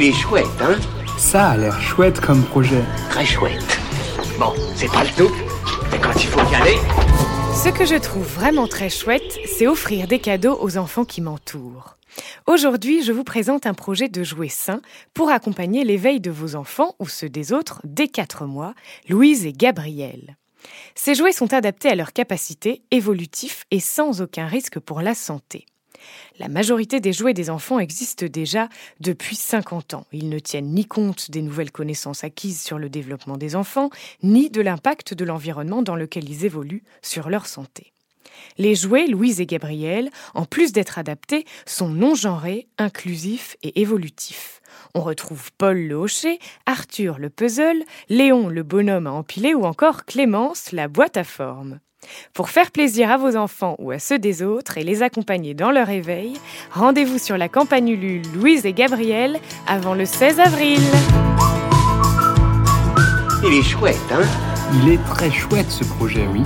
Il est chouette, hein Ça a l'air chouette comme projet. Très chouette. Bon, c'est pas le tout, mais quand il faut y aller... Ce que je trouve vraiment très chouette, c'est offrir des cadeaux aux enfants qui m'entourent. Aujourd'hui, je vous présente un projet de jouets sains pour accompagner l'éveil de vos enfants ou ceux des autres dès 4 mois, Louise et Gabriel. Ces jouets sont adaptés à leur capacité, évolutifs et sans aucun risque pour la santé. La majorité des jouets des enfants existent déjà depuis 50 ans. Ils ne tiennent ni compte des nouvelles connaissances acquises sur le développement des enfants, ni de l'impact de l'environnement dans lequel ils évoluent sur leur santé. Les jouets Louise et Gabriel, en plus d'être adaptés, sont non-genrés, inclusifs et évolutifs. On retrouve Paul le hocher, Arthur le puzzle, Léon le bonhomme à empiler ou encore Clémence la boîte à forme. Pour faire plaisir à vos enfants ou à ceux des autres et les accompagner dans leur éveil, rendez-vous sur la campagne Ulule Louise et Gabriel avant le 16 avril. Il est chouette, hein? Il est très chouette ce projet, oui.